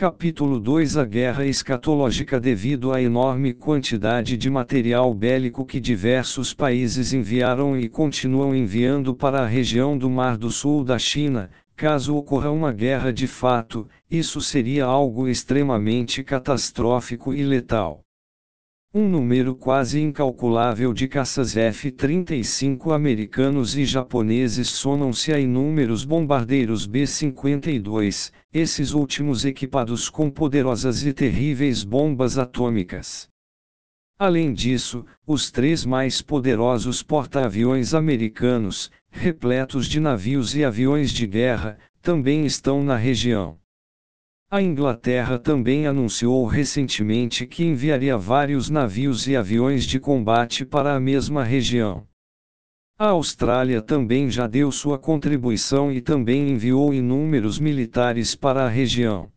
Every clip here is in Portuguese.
Capítulo 2 A guerra escatológica Devido à enorme quantidade de material bélico que diversos países enviaram e continuam enviando para a região do Mar do Sul da China, caso ocorra uma guerra de fato, isso seria algo extremamente catastrófico e letal. Um número quase incalculável de caças F-35 americanos e japoneses somam-se a inúmeros bombardeiros B-52, esses últimos equipados com poderosas e terríveis bombas atômicas. Além disso, os três mais poderosos porta-aviões americanos, repletos de navios e aviões de guerra, também estão na região. A Inglaterra também anunciou recentemente que enviaria vários navios e aviões de combate para a mesma região. A Austrália também já deu sua contribuição e também enviou inúmeros militares para a região.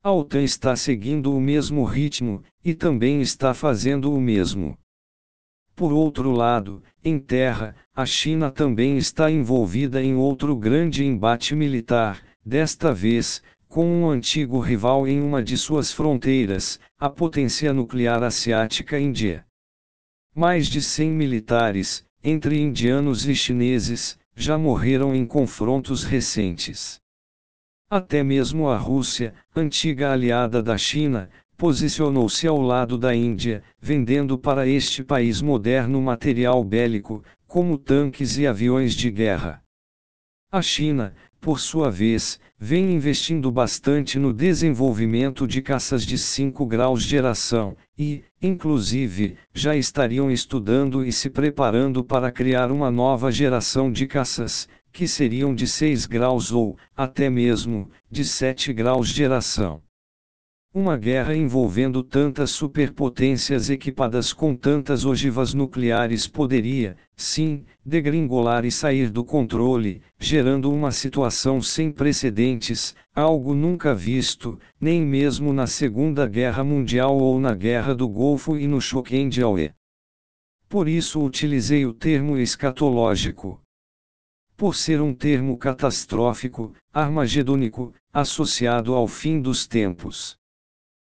A OTAN está seguindo o mesmo ritmo, e também está fazendo o mesmo. Por outro lado, em terra, a China também está envolvida em outro grande embate militar, desta vez, com um antigo rival em uma de suas fronteiras, a potência nuclear asiática Índia. Mais de 100 militares, entre indianos e chineses, já morreram em confrontos recentes. Até mesmo a Rússia, antiga aliada da China, posicionou-se ao lado da Índia, vendendo para este país moderno material bélico, como tanques e aviões de guerra. A China, por sua vez, vem investindo bastante no desenvolvimento de caças de 5 graus geração, e, inclusive, já estariam estudando e se preparando para criar uma nova geração de caças, que seriam de 6 graus ou, até mesmo, de 7 graus geração. Uma guerra envolvendo tantas superpotências equipadas com tantas ogivas nucleares poderia, sim, degringolar e sair do controle, gerando uma situação sem precedentes, algo nunca visto, nem mesmo na Segunda Guerra Mundial ou na Guerra do Golfo e no Choquendiaue. Por isso utilizei o termo escatológico. Por ser um termo catastrófico, armagedônico, associado ao fim dos tempos.